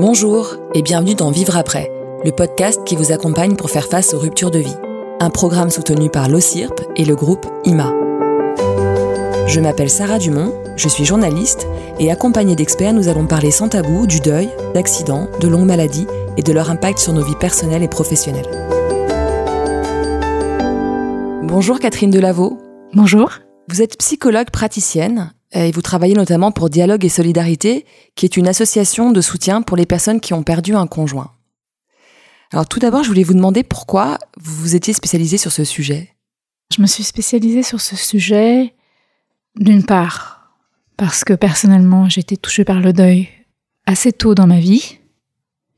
Bonjour et bienvenue dans Vivre après, le podcast qui vous accompagne pour faire face aux ruptures de vie. Un programme soutenu par l'OCIRP et le groupe IMA. Je m'appelle Sarah Dumont, je suis journaliste et accompagnée d'experts, nous allons parler sans tabou du deuil, d'accidents, de longues maladies et de leur impact sur nos vies personnelles et professionnelles. Bonjour Catherine Delaveau. Bonjour. Vous êtes psychologue praticienne et vous travaillez notamment pour Dialogue et Solidarité, qui est une association de soutien pour les personnes qui ont perdu un conjoint. Alors tout d'abord, je voulais vous demander pourquoi vous vous étiez spécialisée sur ce sujet. Je me suis spécialisée sur ce sujet d'une part parce que personnellement été touchée par le deuil assez tôt dans ma vie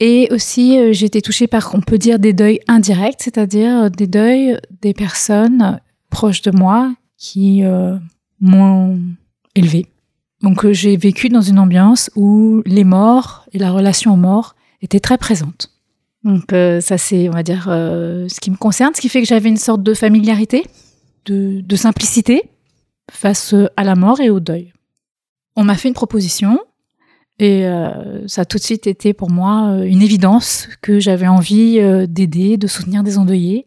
et aussi euh, j'ai été touchée par, on peut dire, des deuils indirects, c'est-à-dire des deuils des personnes proches de moi qui euh, m'ont élevé. Donc euh, j'ai vécu dans une ambiance où les morts et la relation aux morts étaient très présentes. Donc euh, ça c'est, on va dire, euh, ce qui me concerne, ce qui fait que j'avais une sorte de familiarité, de, simplicité face à la mort et au deuil. On m'a fait une proposition et ça a tout de suite été pour moi une évidence que j'avais envie d'aider, de soutenir des endeuillés.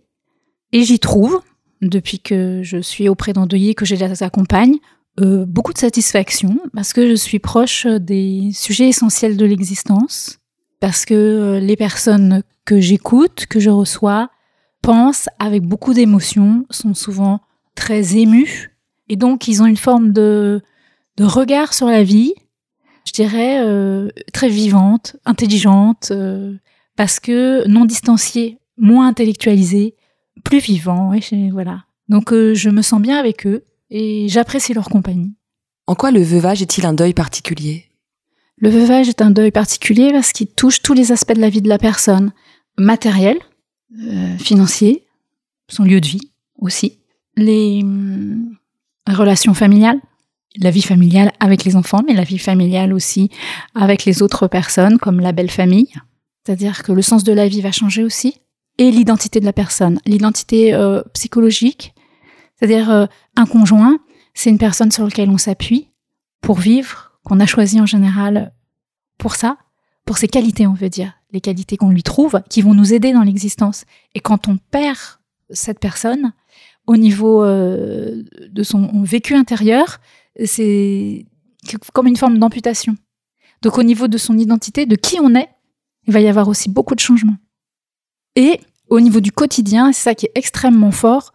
Et j'y trouve, depuis que je suis auprès d'endeuillés, que je les accompagne, euh, beaucoup de satisfaction parce que je suis proche des sujets essentiels de l'existence, parce que euh, les personnes que j'écoute, que je reçois, pensent avec beaucoup d'émotion, sont souvent très émues, et donc ils ont une forme de, de regard sur la vie, je dirais euh, très vivante, intelligente, euh, parce que non distanciée, moins intellectualisée, plus vivant, je- voilà. Donc euh, je me sens bien avec eux et j'apprécie leur compagnie. En quoi le veuvage est-il un deuil particulier? Le veuvage est un deuil particulier parce qu'il touche tous les aspects de la vie de la personne. Matériel, euh, financier, son lieu de vie aussi. Les hum, relations familiales, la vie familiale avec les enfants, mais la vie familiale aussi avec les autres personnes, comme la belle famille. C'est-à-dire que le sens de la vie va changer aussi. Et l'identité de la personne, l'identité euh, psychologique. C'est-à-dire euh, un conjoint, c'est une personne sur laquelle on s'appuie pour vivre, qu'on a choisi en général pour ça, pour ses qualités, on veut dire, les qualités qu'on lui trouve, qui vont nous aider dans l'existence. Et quand on perd cette personne, au niveau euh, de son vécu intérieur, c'est comme une forme d'amputation. Donc au niveau de son identité, de qui on est, il va y avoir aussi beaucoup de changements. Et au niveau du quotidien, c'est ça qui est extrêmement fort,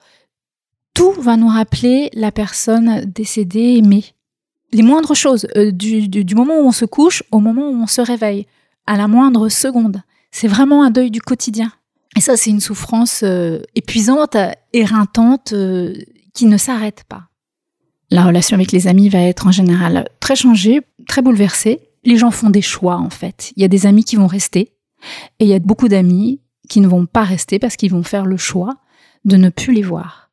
tout va nous rappeler la personne décédée, aimée les moindres choses, euh, du, moment où on se couche au moment où on se réveille, à la moindre seconde. C'est vraiment un deuil du quotidien. Et ça, c'est une souffrance euh, épuisante, éreintante, euh, qui ne s'arrête pas. La relation avec les amis va être en général très changée, très bouleversée. Les gens font des choix, en fait. Il y a des amis qui vont rester, et il y a beaucoup d'amis qui ne vont pas rester parce qu'ils vont faire le choix de ne plus les voir.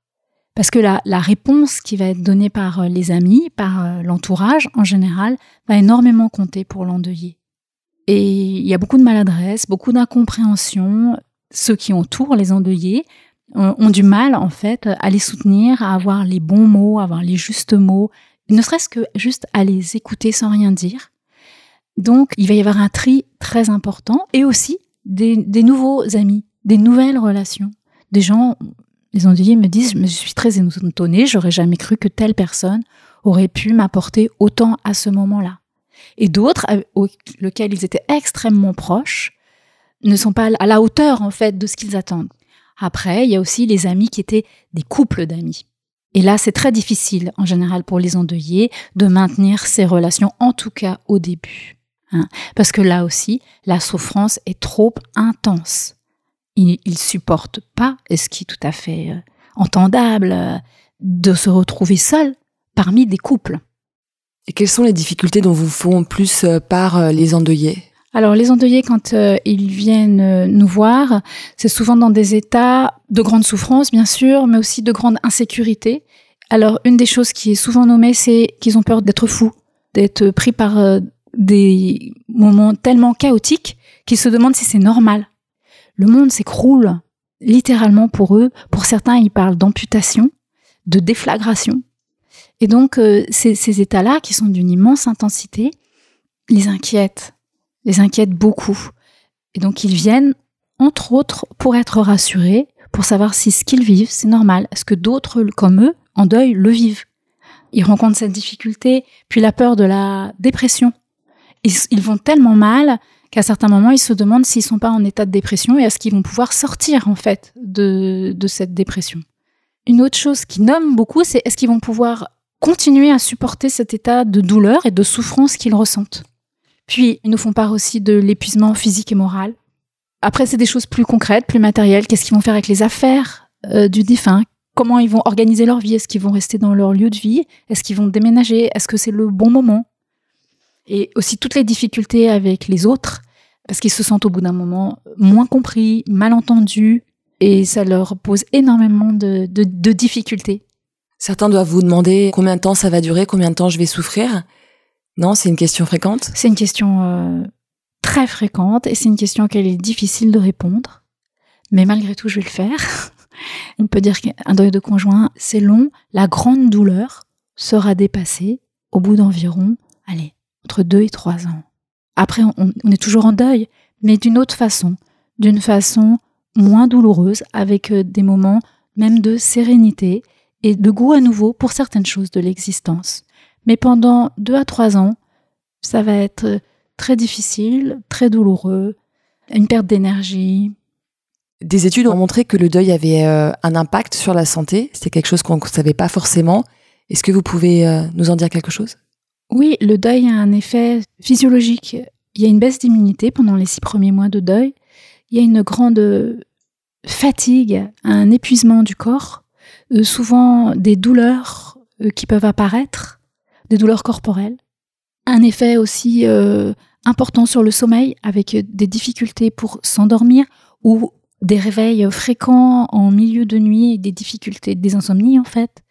Parce que la, la réponse qui va être donnée par euh, les amis, par euh, l'entourage en général, va énormément compter pour l'endeuillé. Et il y a beaucoup de maladresse, beaucoup d'incompréhension. Ceux qui entourent les endeuillés euh, ont du mal, en fait, à les soutenir, à avoir les bons mots, à avoir les justes mots, ne serait-ce que juste à les écouter sans rien dire. Donc, il va y avoir un tri très important et aussi des, des nouveaux amis, des nouvelles relations, des gens les endeuillés me disent, je suis très étonnée, j'aurais jamais cru que telle personne aurait pu m'apporter autant à ce moment-là. Et d'autres, auxquels ils étaient extrêmement proches, ne sont pas à la hauteur, en fait, de ce qu'ils attendent. Après, il y a aussi les amis qui étaient des couples d'amis. Et là, c'est très difficile, en général, pour les endeuillés, de maintenir ces relations, en tout cas au début. Hein Parce que là aussi, la souffrance est trop intense ils ne supportent pas, et ce qui est tout à fait euh, entendable, euh, de se retrouver seul parmi des couples? Et quelles sont les difficultés dont vous font plus euh, part euh, les endeuillés? Alors les endeuillés, quand euh, ils viennent euh, nous voir, c'est souvent dans des états de grande souffrance, bien sûr, mais aussi de grande insécurité. Alors une des choses qui est souvent nommée, c'est qu'ils ont peur d'être fous, d'être pris par euh, des moments tellement chaotiques qu'ils se demandent si c'est normal le monde s'écroule littéralement pour eux. Pour certains, ils parlent d'amputation, de déflagration. Et donc, euh, ces, états-là, qui sont d'une immense intensité, les inquiètent, les inquiète beaucoup. Et donc ils viennent, entre autres, pour être rassurés, pour savoir si ce qu'ils vivent, c'est normal. Est-ce que d'autres comme eux, en deuil, le vivent? Ils rencontrent cette difficulté, puis la peur de la dépression. Ils, vont tellement mal qu'à certains moments, ils se demandent s'ils sont pas en état de dépression et est-ce qu'ils vont pouvoir sortir, en fait, de, de cette dépression. Une autre chose qui nomme beaucoup, c'est est-ce qu'ils vont pouvoir continuer à supporter cet état de douleur et de souffrance qu'ils ressentent? Puis, ils nous font part aussi de l'épuisement physique et moral. Après, c'est des choses plus concrètes, plus matérielles. Qu'est-ce qu'ils vont faire avec les affaires euh, du défunt? Comment ils vont organiser leur vie? Est-ce qu'ils vont rester dans leur lieu de vie? Est-ce qu'ils vont déménager? Est-ce que c'est le bon moment? Et aussi toutes les difficultés avec les autres, parce qu'ils se sentent au bout d'un moment moins compris, mal entendus, et ça leur pose énormément de, de difficultés. Certains doivent vous demander combien de temps ça va durer, combien de temps je vais souffrir. Non, c'est une question fréquente C'est une question euh, très fréquente et c'est une question auquel il est difficile de répondre. Mais malgré tout, je vais le faire. On peut dire qu'un deuil de conjoint, c'est long. La grande douleur sera dépassée au bout d'environ, allez, entre deux et trois ans. Après, on, est toujours en deuil, mais d'une autre façon, d'une façon moins douloureuse, avec euh, des moments même de sérénité et de goût à nouveau pour certaines choses de l'existence. Mais pendant deux à trois ans, ça va être très difficile, très douloureux, une perte d'énergie. Des études ont montré que le deuil avait euh, un impact sur la santé. C'est quelque chose qu'on ne savait pas forcément. Est-ce que vous pouvez euh, nous en dire quelque chose? Oui, le deuil a un effet physiologique. Il y a une baisse d'immunité pendant les six premiers mois de deuil. Il y a une grande fatigue, un épuisement du corps. Euh, souvent des douleurs euh, qui peuvent apparaître, des douleurs corporelles. Un effet aussi euh, important sur le sommeil avec des difficultés pour s'endormir ou des réveils fréquents en milieu de nuit et des difficultés, des insomnies en fait.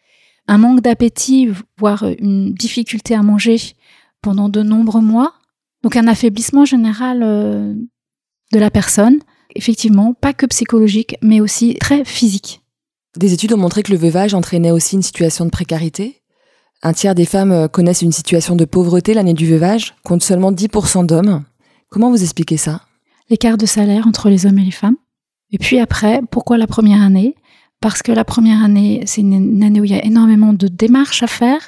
Un manque d'appétit, voire une difficulté à manger pendant de nombreux mois. Donc un affaiblissement général de la personne. Effectivement, pas que psychologique, mais aussi très physique. Des études ont montré que le veuvage entraînait aussi une situation de précarité. Un tiers des femmes euh, connaissent une situation de pauvreté l'année du veuvage, contre seulement 10% d'hommes. Comment vous expliquez ça? L'écart de salaire entre les hommes et les femmes. Et puis après, pourquoi la première année? Parce que la première année, c'est une année où il y a énormément de démarches à faire.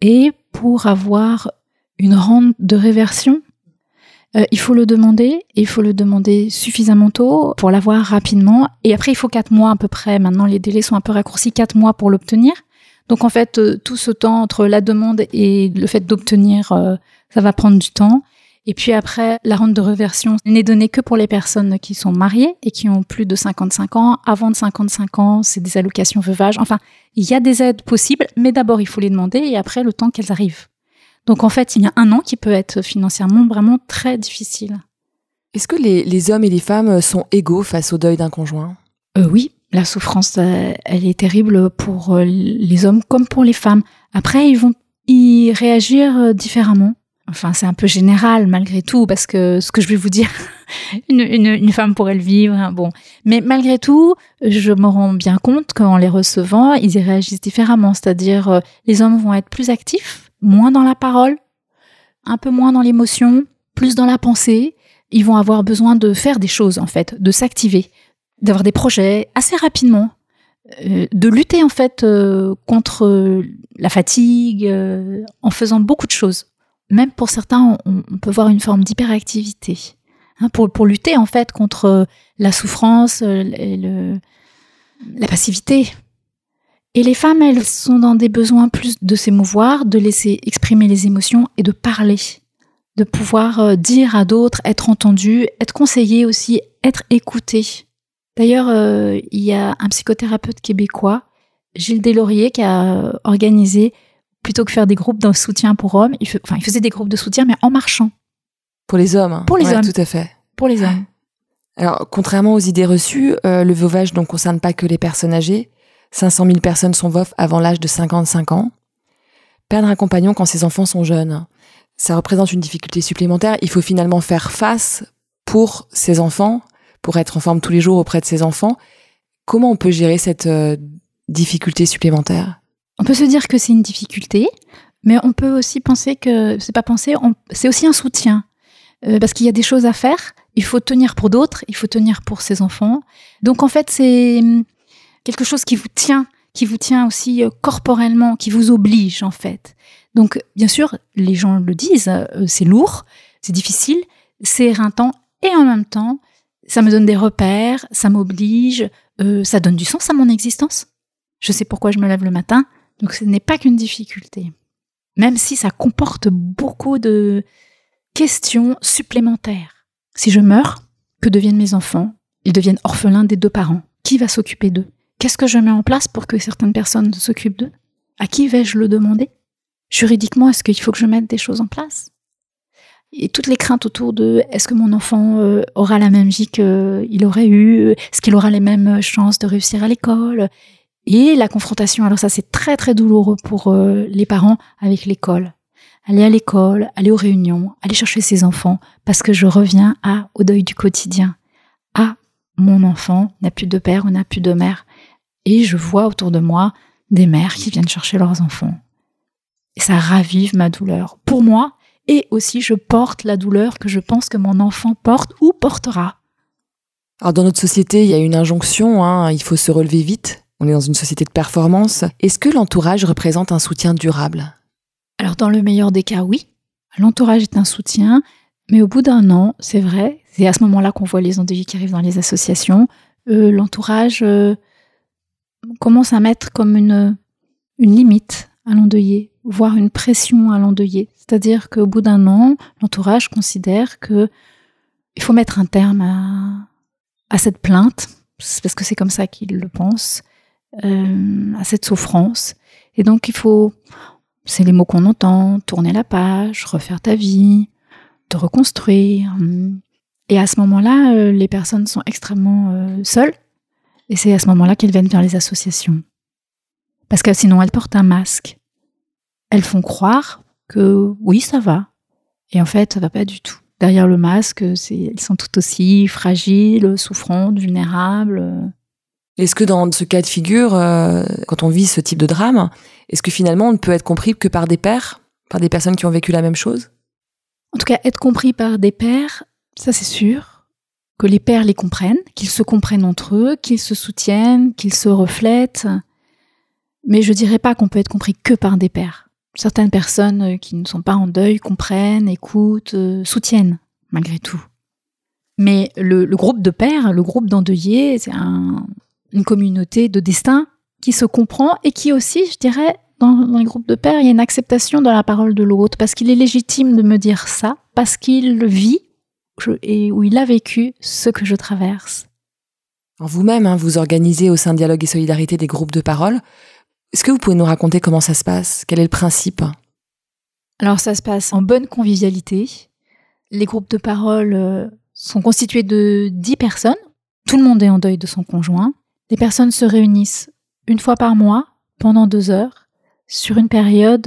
Et pour avoir une rente de réversion, euh, il faut le demander, et il faut le demander suffisamment tôt pour l'avoir rapidement. Et après, il faut quatre mois à peu près. Maintenant, les délais sont un peu raccourcis, quatre mois pour l'obtenir. Donc en fait, euh, tout ce temps entre la demande et le fait d'obtenir, euh, ça va prendre du temps. Et puis après, la rente de reversion n'est donnée que pour les personnes qui sont mariées et qui ont plus de 55 ans. Avant de 55 ans, c'est des allocations veuvage. Enfin, il y a des aides possibles, mais d'abord, il faut les demander et après, le temps qu'elles arrivent. Donc en fait, il y a un an qui peut être financièrement vraiment très difficile. Est-ce que les, hommes et les femmes sont égaux face au deuil d'un conjoint? Euh, Oui, la souffrance, euh, elle est terrible pour euh, les hommes comme pour les femmes. Après, ils vont y réagir différemment. Enfin, c'est un peu général malgré tout, parce que ce que je vais vous dire, une, femme pourrait le vivre. Hein, bon, mais malgré tout, je me rends bien compte qu'en les recevant, ils y réagissent différemment. C'est-à-dire, les hommes vont être plus actifs, moins dans la parole, un peu moins dans l'émotion, plus dans la pensée. Ils vont avoir besoin de faire des choses, en fait, de s'activer, d'avoir des projets assez rapidement, euh, de lutter, en fait, euh, contre la fatigue, euh, en faisant beaucoup de choses. Même pour certains, on, peut voir une forme d'hyperactivité. Hein, pour, pour lutter, en fait, contre la souffrance et le, la passivité, et les femmes, elles sont dans des besoins plus de s'émouvoir, de laisser exprimer les émotions et de parler, de pouvoir euh, dire à d'autres, être entendu, être conseillé aussi, être écouté. D'ailleurs, euh, il y a un psychothérapeute québécois, Gilles Deslauriers, qui a organisé, plutôt que faire des groupes de soutien pour hommes, il, enfin, il faisait des groupes de soutien, mais en marchant. Pour les hommes. Hein. Pour les hommes. Tout à fait. Pour les hommes. Alors, contrairement aux idées reçues, euh, le veuvage ne concerne pas que les personnes âgées. 500 000 personnes sont veufs avant l'âge de 55 ans. Perdre un compagnon quand ses enfants sont jeunes, ça représente une difficulté supplémentaire. Il faut finalement faire face pour ses enfants, pour être en forme tous les jours auprès de ses enfants. Comment on peut gérer cette euh, difficulté supplémentaire? On peut se dire que c'est une difficulté, mais on peut aussi penser que c'est pas penser, c'est aussi un soutien. euh, parce qu'il y a des choses à faire. Il faut tenir pour d'autres, il faut tenir pour ses enfants. Donc en fait, c'est hum, quelque chose qui vous tient, qui vous tient aussi euh, corporellement, qui vous oblige en fait. Donc bien sûr, les gens le disent, euh, c'est lourd, c'est difficile, c'est éreintant, et en même temps, ça me donne des repères, ça m'oblige, ça donne du sens à mon existence. Je sais pourquoi je me lève le matin, donc ce n'est pas qu'une difficulté. Même si ça comporte beaucoup de questions supplémentaires. Si je meurs, que deviennent mes enfants? Ils deviennent orphelins des deux parents. Qui va s'occuper d'eux? Qu'est-ce que je mets en place pour que certaines personnes s'occupent d'eux? À qui vais-je le demander? Juridiquement, est-ce qu'il faut que je mette des choses en place? Et toutes les craintes autour de est-ce que mon enfant euh, aura la même vie qu'il aurait eu? Est-ce qu'il aura les mêmes chances de réussir à l'école? Et la confrontation, alors ça c'est très très douloureux pour euh, les parents avec l'école. Aller à l'école, aller aux réunions, aller chercher ses enfants, parce que je reviens à au deuil du quotidien. Ah, mon enfant n'a plus de père ou n'a plus de mère. Et je vois autour de moi des mères qui viennent chercher leurs enfants. Et ça ravive ma douleur. Pour moi, et aussi je porte la douleur que je pense que mon enfant porte ou portera. Alors dans notre société, il y a une injonction, hein, il faut se relever vite, on est dans une société de performance. Est-ce que l'entourage représente un soutien durable? Alors dans le meilleur des cas, oui. L'entourage est un soutien, mais au bout d'un an, c'est vrai, c'est à ce moment-là qu'on voit les endeuillés qui arrivent dans les associations, euh, l'entourage euh, commence à mettre comme une, limite à l'endeuillé, voire une pression à l'endeuillé. C'est-à-dire qu'au bout d'un an, l'entourage considère que il faut mettre un terme à, à cette plainte, parce que c'est comme ça qu'il le pense, euh, à cette souffrance. Et donc il faut, c'est les mots qu'on entend, tourner la page, refaire ta vie, te reconstruire. Et à ce moment-là, euh, les personnes sont extrêmement euh, seules. Et c'est à ce moment-là qu'elles viennent vers les associations. Parce que sinon, elles portent un masque. Elles font croire que oui, ça va. Et en fait, ça va pas du tout. Derrière le masque, elles sont tout aussi fragiles, souffrantes, vulnérables. Est-ce que dans ce cas de figure, euh, quand on vit ce type de drame, est-ce que finalement on ne peut être compris que par des pères, par des personnes qui ont vécu la même chose? En tout cas, être compris par des pères, ça c'est sûr, que les pères les comprennent, qu'ils se comprennent entre eux, qu'ils se soutiennent, qu'ils se reflètent. Mais je dirais pas qu'on peut être compris que par des pères. Certaines personnes qui ne sont pas en deuil comprennent, écoutent, euh, soutiennent, malgré tout. Mais le, groupe de pères, le groupe d'endeuillés, c'est un, une communauté de destin qui se comprend et qui aussi, je dirais, dans, les groupes de pères, il y a une acceptation de la parole de l'autre, parce qu'il est légitime de me dire ça, parce qu'il vit et où il a vécu ce que je traverse. Vous-même, hein, vous organisez au sein de Dialogue et Solidarité des groupes de parole. Est-ce que vous pouvez nous raconter comment ça se passe? Quel est le principe? Alors ça se passe en bonne convivialité. Les groupes de parole euh, sont constitués de 10 personnes. Tout le monde est en deuil de son conjoint. Les personnes se réunissent une fois par mois pendant deux heures sur une période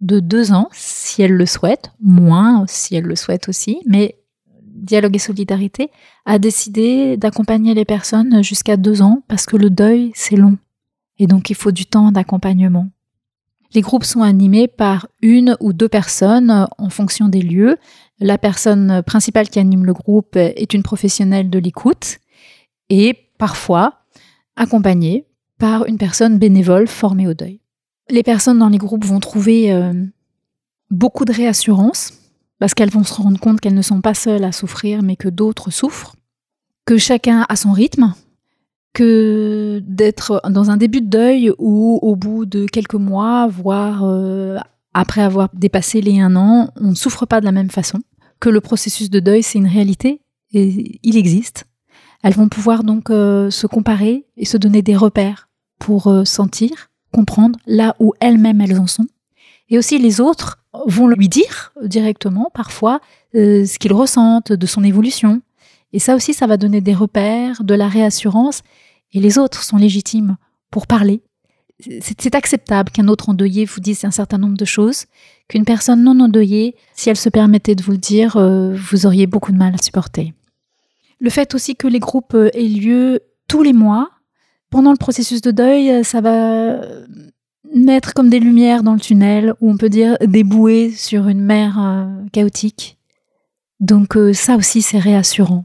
de deux ans, si elles le souhaitent, moins si elles le souhaitent aussi, mais Dialogue et Solidarité a décidé d'accompagner les personnes jusqu'à deux ans parce que le deuil, c'est long. Et donc il faut du temps d'accompagnement. Les groupes sont animés par une ou deux personnes en fonction des lieux. La personne principale qui anime le groupe est une professionnelle de l'écoute et parfois accompagnés par une personne bénévole formée au deuil. Les personnes dans les groupes vont trouver euh, beaucoup de réassurance parce qu'elles vont se rendre compte qu'elles ne sont pas seules à souffrir mais que d'autres souffrent, que chacun a son rythme, que d'être dans un début de deuil ou au bout de quelques mois, voire euh, après avoir dépassé les un an, on ne souffre pas de la même façon, que le processus de deuil c'est une réalité et il existe elles vont pouvoir donc euh, se comparer et se donner des repères pour euh, sentir, comprendre là où elles-mêmes elles en sont. Et aussi les autres vont lui dire directement parfois euh, ce qu'ils ressentent de son évolution. Et ça aussi, ça va donner des repères, de la réassurance. Et les autres sont légitimes pour parler. C'est acceptable qu'un autre endeuillé vous dise un certain nombre de choses, qu'une personne non endeuillée, si elle se permettait de vous le dire, vous auriez beaucoup de mal à supporter. Le fait aussi que les groupes euh, aient lieu tous les mois, pendant le processus de deuil, euh, ça va mettre comme des lumières dans le tunnel, ou on peut dire des bouées sur une mer euh, chaotique. Donc ça aussi, c'est réassurant.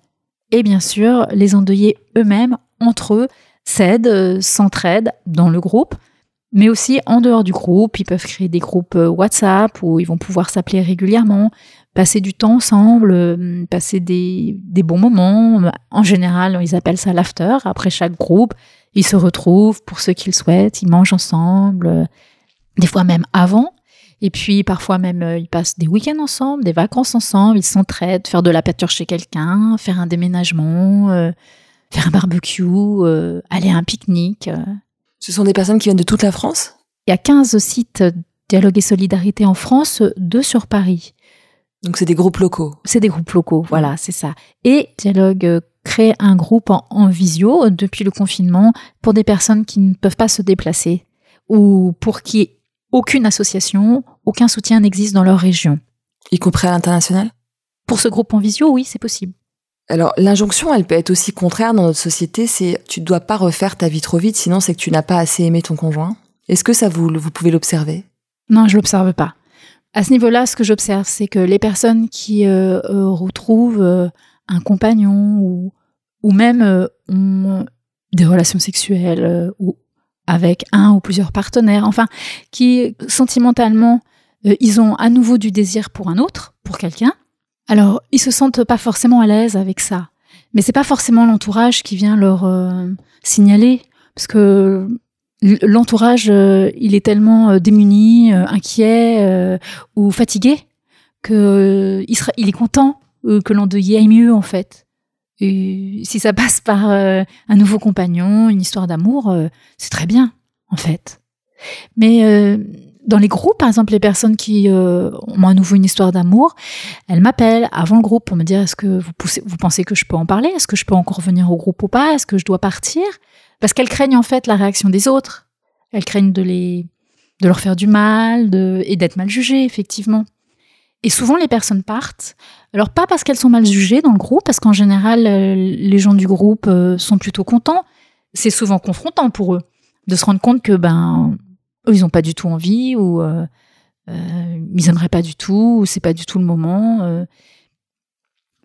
Et bien sûr, les endeuillés eux-mêmes, entre eux, s'aident, s'entraident dans le groupe, mais aussi en dehors du groupe. Ils peuvent créer des groupes WhatsApp où ils vont pouvoir s'appeler régulièrement, passer du temps ensemble, passer des, des, bons moments. En général, ils appellent ça l'after. Après chaque groupe, ils se retrouvent pour ceux qu'ils souhaitent, ils mangent ensemble, des fois même avant. Et puis parfois même, euh, ils passent des week-ends ensemble, des vacances ensemble, ils s'entraident, faire de la pâture chez quelqu'un, faire un déménagement, euh, faire un barbecue, euh, aller à un pique-nique. Ce sont des personnes qui viennent de toute la France? Il y a 15 sites Dialogue et Solidarité en France, deux sur Paris. Donc c'est des groupes locaux C'est des groupes locaux, voilà, c'est ça. Et Dialogue crée un groupe en, en visio depuis le confinement pour des personnes qui ne peuvent pas se déplacer ou pour qui aucune association, aucun soutien n'existe dans leur région. Y compris à l'international? Pour ce groupe en visio, oui, c'est possible. Alors, l'injonction, elle peut être aussi contraire dans notre société, c'est tu ne dois pas refaire ta vie trop vite, sinon c'est que tu n'as pas assez aimé ton conjoint. Est-ce que ça, vous, vous pouvez l'observer? Non, je l'observe pas. À ce niveau-là, ce que j'observe, c'est que les personnes qui euh, euh, retrouvent euh, un compagnon ou, ou même ont des relations sexuelles ou avec un ou plusieurs partenaires, enfin, qui sentimentalement, euh, ils ont à nouveau du désir pour un autre, pour quelqu'un. Alors, ils se sentent pas forcément à l'aise avec ça. Mais c'est pas forcément l'entourage qui vient leur euh, signaler, parce que l'entourage, euh, il est tellement démuni, inquiet ou fatigué que il, est content que l'endeuillé aille mieux en fait. Si ça passe par euh, un nouveau compagnon, une histoire d'amour, euh, c'est très bien, en fait. Mais euh, dans les groupes, par exemple, les personnes qui ont à nouveau une histoire d'amour, elles m'appellent avant le groupe pour me dire est-ce que vous, vous pensez que je peux en parler? Est-ce que je peux encore venir au groupe ou pas? Est-ce que je dois partir? Parce qu'elles craignent en fait la réaction des autres. Elles craignent de les de leur faire du mal et d'être mal jugées, effectivement. Et souvent, les personnes partent. Alors, pas parce qu'elles sont mal jugées dans le groupe, parce qu'en général, euh, les gens du groupe euh, sont plutôt contents. C'est souvent confrontant pour eux de se rendre compte que, ben, eux, ils n'ont pas du tout envie, ou euh, ils aimeraient pas du tout, ou c'est pas du tout le moment.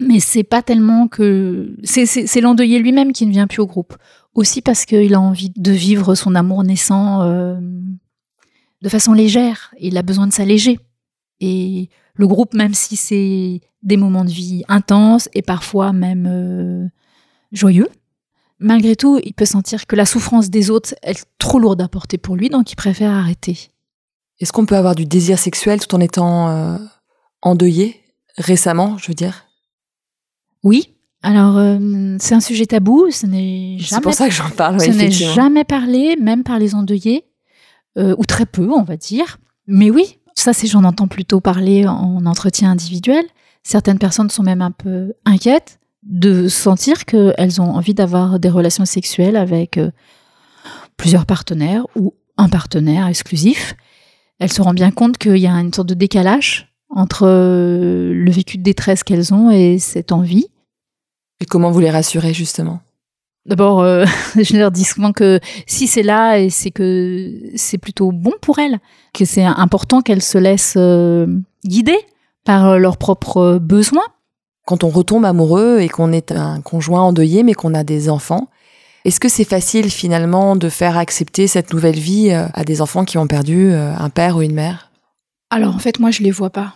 mais c'est pas tellement que. C'est l'endeuillé lui-même qui ne vient plus au groupe. Aussi parce qu'il a envie de vivre son amour naissant de façon légère. Il a besoin de s'alléger. Et le groupe, même si c'est des moments de vie intenses et parfois même euh, joyeux, malgré tout, il peut sentir que la souffrance des autres est trop lourde à porter pour lui, donc il préfère arrêter. Est-ce qu'on peut avoir du désir sexuel tout en étant euh, endeuillé récemment, je veux dire? Oui. Alors, euh, c'est un sujet tabou, ce n'est jamais. C'est pour ça que j'en parle. ce n'est jamais parlé, même par les endeuillés, ou très peu, on va dire. Mais oui, ça, c'est j'en entends plutôt parler en entretien individuel. Certaines personnes sont même un peu inquiètes de sentir qu'elles ont envie d'avoir des relations sexuelles avec euh, plusieurs partenaires ou un partenaire exclusif. Elles se rendent bien compte qu'il y a une sorte de décalage entre euh, le vécu de détresse qu'elles ont et cette envie. Et comment vous les rassurez justement? D'abord, euh, je leur dis souvent que si c'est là, et c'est que c'est plutôt bon pour elles, que c'est important qu'elles se laissent euh, guider par euh, leurs propres besoins. Quand on retombe amoureux et qu'on est un conjoint endeuillé, mais qu'on a des enfants, est-ce que c'est facile finalement de faire accepter cette nouvelle vie à des enfants qui ont perdu un père ou une mère? Alors en fait, moi, je les vois pas.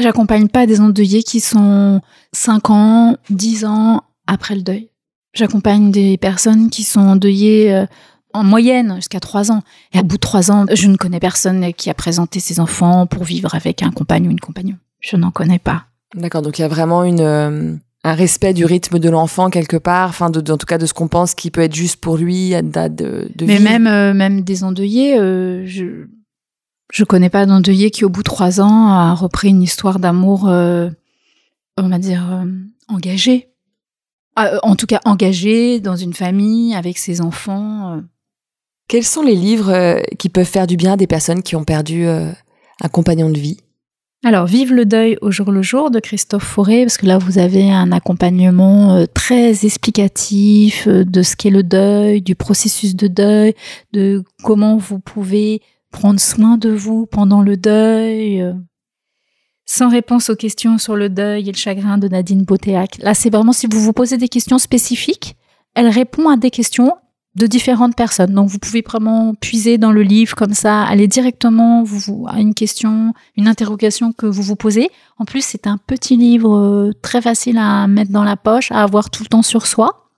J'accompagne pas des endeuillés qui sont 5 ans, 10 ans après le deuil. J'accompagne des personnes qui sont endeuillées euh, en moyenne jusqu'à trois ans. Et à bout de trois ans, je ne connais personne qui a présenté ses enfants pour vivre avec un compagnon ou une compagnon. Je n'en connais pas. D'accord, donc il y a vraiment une, euh, un respect du rythme de l'enfant quelque part, enfin de, en tout cas de ce qu'on pense qui peut être juste pour lui à date de, de Mais même, euh, même des endeuillés, je je connais pas d'endeuillé qui au bout de trois ans a repris une histoire d'amour, on va dire, engagée. Ah, euh, en tout cas engagé dans une famille avec ses enfants. Euh. Quels sont les livres euh, qui peuvent faire du bien à des personnes qui ont perdu un compagnon de vie? Alors, Vive le deuil au jour le jour de Christophe Fauré, parce que là, vous avez un accompagnement très explicatif de ce qu'est le deuil, du processus de deuil, de comment vous pouvez prendre soin de vous pendant le deuil. Sans réponse aux questions sur le deuil et le chagrin de Nadine Botéac. Là, c'est vraiment si vous vous posez des questions spécifiques, elle répond à des questions de différentes personnes. Donc, vous pouvez vraiment puiser dans le livre comme ça, aller directement à une question, une interrogation que vous vous posez. En plus, c'est un petit livre euh, très facile à mettre dans la poche, à avoir tout le temps sur soi.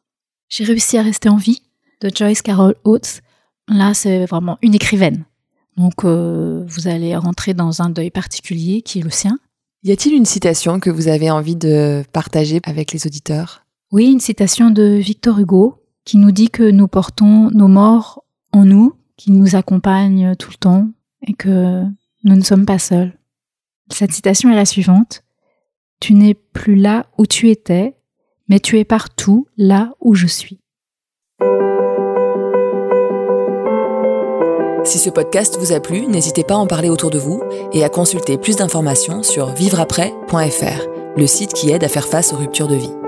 J'ai réussi à rester en vie de Joyce Carol Oates. Là, c'est vraiment une écrivaine. Donc, euh, vous allez rentrer dans un deuil particulier qui est le sien. Y a-t-il une citation que vous avez envie de partager avec les auditeurs? Oui, une citation de Victor Hugo qui nous dit que nous portons nos morts en nous, qui nous accompagnent tout le temps et que nous ne sommes pas seuls. Cette citation est la suivante. Tu n'es plus là où tu étais, mais tu es partout là où je suis. Si ce podcast vous a plu, n'hésitez pas à en parler autour de vous et à consulter plus d'informations sur vivreaprès.fr, le site qui aide à faire face aux ruptures de vie.